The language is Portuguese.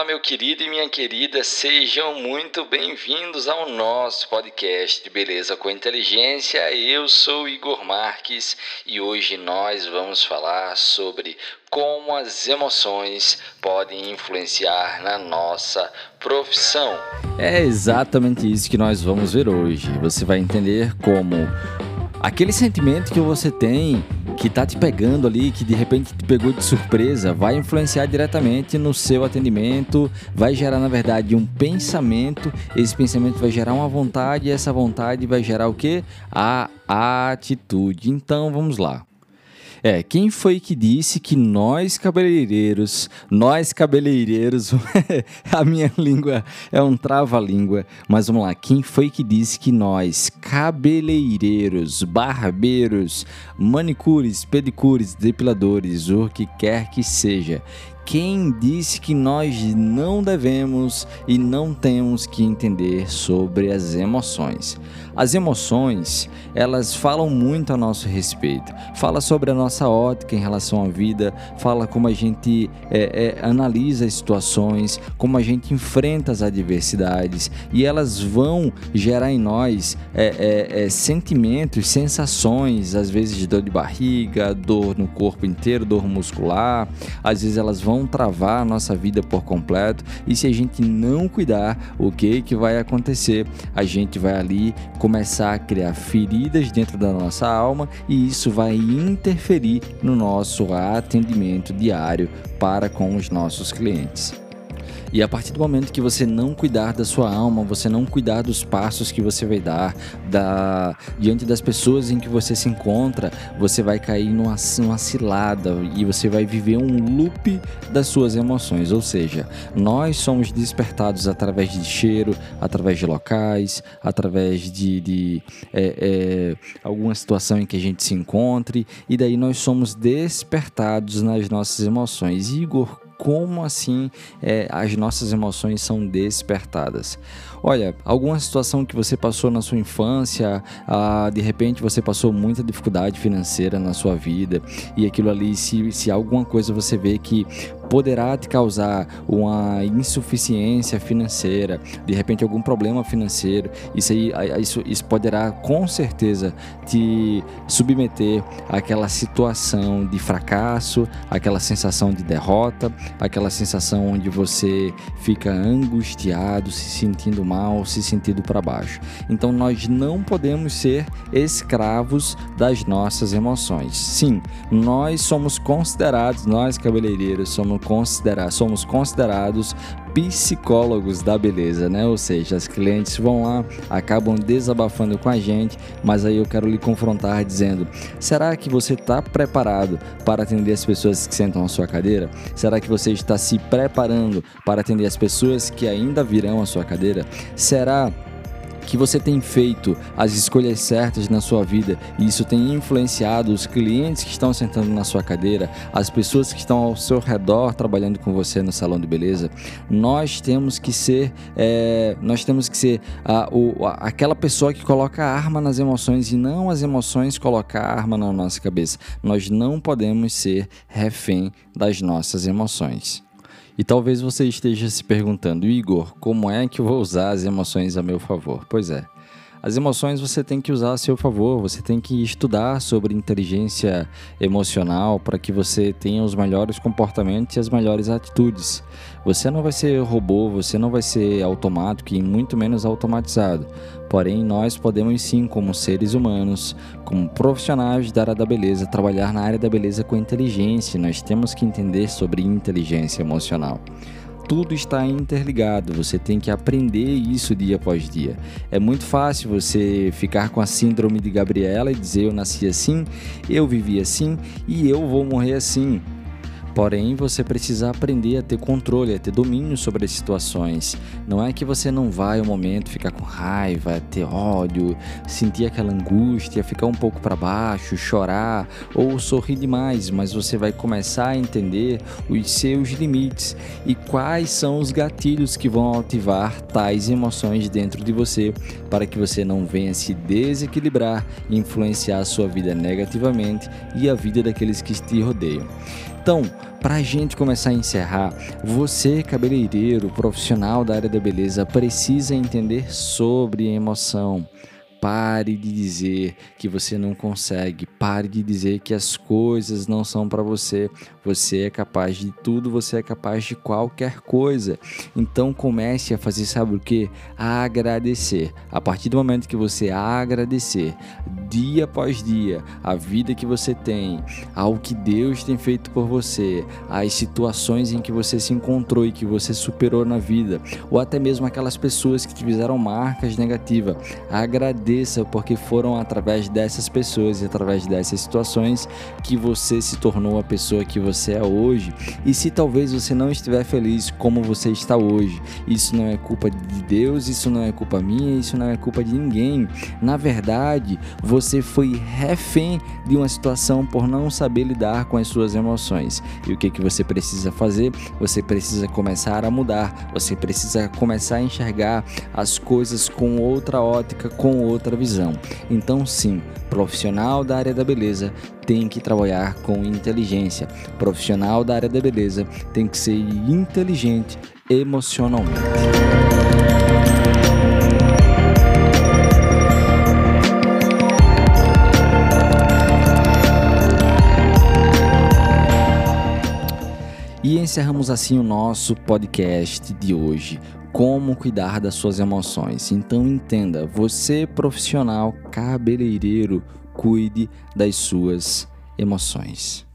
Fala, meu querido e minha querida, sejam muito bem-vindos ao nosso podcast Beleza com Inteligência. Eu sou Igor Marques e hoje nós vamos falar sobre como as emoções podem influenciar na nossa profissão. É exatamente isso que nós vamos ver hoje. Você vai entender como aquele sentimento que você tem que tá te pegando ali, que de repente te pegou de surpresa, vai influenciar diretamente no seu atendimento, vai gerar na verdade um pensamento, esse pensamento vai gerar uma vontade e essa vontade vai gerar o que? A atitude. Então vamos lá. É, quem foi que disse que nós cabeleireiros, nós cabeleireiros, a minha língua é um trava-língua, mas vamos lá, quem foi que disse que nós cabeleireiros, barbeiros, manicures, pedicures, depiladores, o que quer que seja, quem disse que nós não devemos e não temos que entender sobre as emoções? As emoções, elas falam muito a nosso respeito. Fala sobre a nossa ótica em relação à vida, fala como a gente é, é, analisa as situações, como a gente enfrenta as adversidades e elas vão gerar em nós é, é, é sentimentos, sensações, às vezes dor de barriga, dor no corpo inteiro, dor muscular, às vezes elas vão travar a nossa vida por completo e se a gente não cuidar, o que que vai acontecer? A gente vai ali começar a criar feridas dentro da nossa alma e isso vai interferir no nosso atendimento diário para com os nossos clientes. E a partir do momento que você não cuidar da sua alma, você não cuidar dos passos que você vai dar, da, diante das pessoas em que você se encontra, você vai cair numa, numa cilada e você vai viver um loop das suas emoções. Ou seja, nós somos despertados através de cheiro, através de locais, através de, de é, é, alguma situação em que a gente se encontre, e daí nós somos despertados nas nossas emoções. Igor, como assim é, as nossas emoções são despertadas. Olha, alguma situação que você passou na sua infância, ah, de repente você passou muita dificuldade financeira na sua vida e aquilo ali, se, se alguma coisa você vê que poderá te causar uma insuficiência financeira, de repente algum problema financeiro, isso aí isso, isso poderá com certeza te submeter àquela situação de fracasso, aquela sensação de derrota, aquela sensação onde você fica angustiado, se sentindo mal, se sentindo para baixo. Então nós não podemos ser escravos das nossas emoções. Sim, nós somos considerados, nós cabeleireiros somos considerar, somos considerados psicólogos da beleza, né? Ou seja, as clientes vão lá, acabam desabafando com a gente, mas aí eu quero lhe confrontar dizendo: será que você está preparado para atender as pessoas que sentam à sua cadeira? Será que você está se preparando para atender as pessoas que ainda virão à sua cadeira? Será que você tem feito as escolhas certas na sua vida e isso tem influenciado os clientes que estão sentando na sua cadeira, as pessoas que estão ao seu redor trabalhando com você no salão de beleza, nós temos que ser, é, nós temos que ser a, o, a, aquela pessoa que coloca a arma nas emoções e não as emoções colocar a arma na nossa cabeça. Nós não podemos ser refém das nossas emoções. E talvez você esteja se perguntando, Igor, como é que eu vou usar as emoções a meu favor? Pois é. As emoções você tem que usar a seu favor, você tem que estudar sobre inteligência emocional para que você tenha os melhores comportamentos e as melhores atitudes. Você não vai ser robô, você não vai ser automático e muito menos automatizado. Porém, nós podemos sim, como seres humanos, como profissionais da área da beleza, trabalhar na área da beleza com inteligência. Nós temos que entender sobre inteligência emocional tudo está interligado, você tem que aprender isso dia após dia. É muito fácil você ficar com a síndrome de Gabriela e dizer eu nasci assim, eu vivi assim e eu vou morrer assim. Porém, você precisa aprender a ter controle, a ter domínio sobre as situações. Não é que você não vai um momento ficar com raiva, ter ódio, sentir aquela angústia, ficar um pouco para baixo, chorar ou sorrir demais, mas você vai começar a entender os seus limites e quais são os gatilhos que vão ativar tais emoções dentro de você para que você não venha se desequilibrar influenciar a sua vida negativamente e a vida daqueles que te rodeiam. Então, para a gente começar a encerrar, você, cabeleireiro, profissional da área da beleza, precisa entender sobre emoção. Pare de dizer que você não consegue. Pare de dizer que as coisas não são para você. Você é capaz de tudo, você é capaz de qualquer coisa. Então comece a fazer, sabe o que? A agradecer. A partir do momento que você agradecer, dia após dia, a vida que você tem, ao que Deus tem feito por você, as situações em que você se encontrou e que você superou na vida, ou até mesmo aquelas pessoas que te fizeram marcas negativas. Agradeça agradeça porque foram através dessas pessoas e através dessas situações que você se tornou a pessoa que você é hoje. E se talvez você não estiver feliz como você está hoje, isso não é culpa de Deus, isso não é culpa minha, isso não é culpa de ninguém. Na verdade, você foi refém de uma situação por não saber lidar com as suas emoções. E o que que você precisa fazer? Você precisa começar a mudar. Você precisa começar a enxergar as coisas com outra ótica, com outra outra visão. Então, sim, profissional da área da beleza tem que trabalhar com inteligência. Profissional da área da beleza tem que ser inteligente emocionalmente. E encerramos assim o nosso podcast de hoje como cuidar das suas emoções. Então entenda, você profissional cabeleireiro, cuide das suas emoções.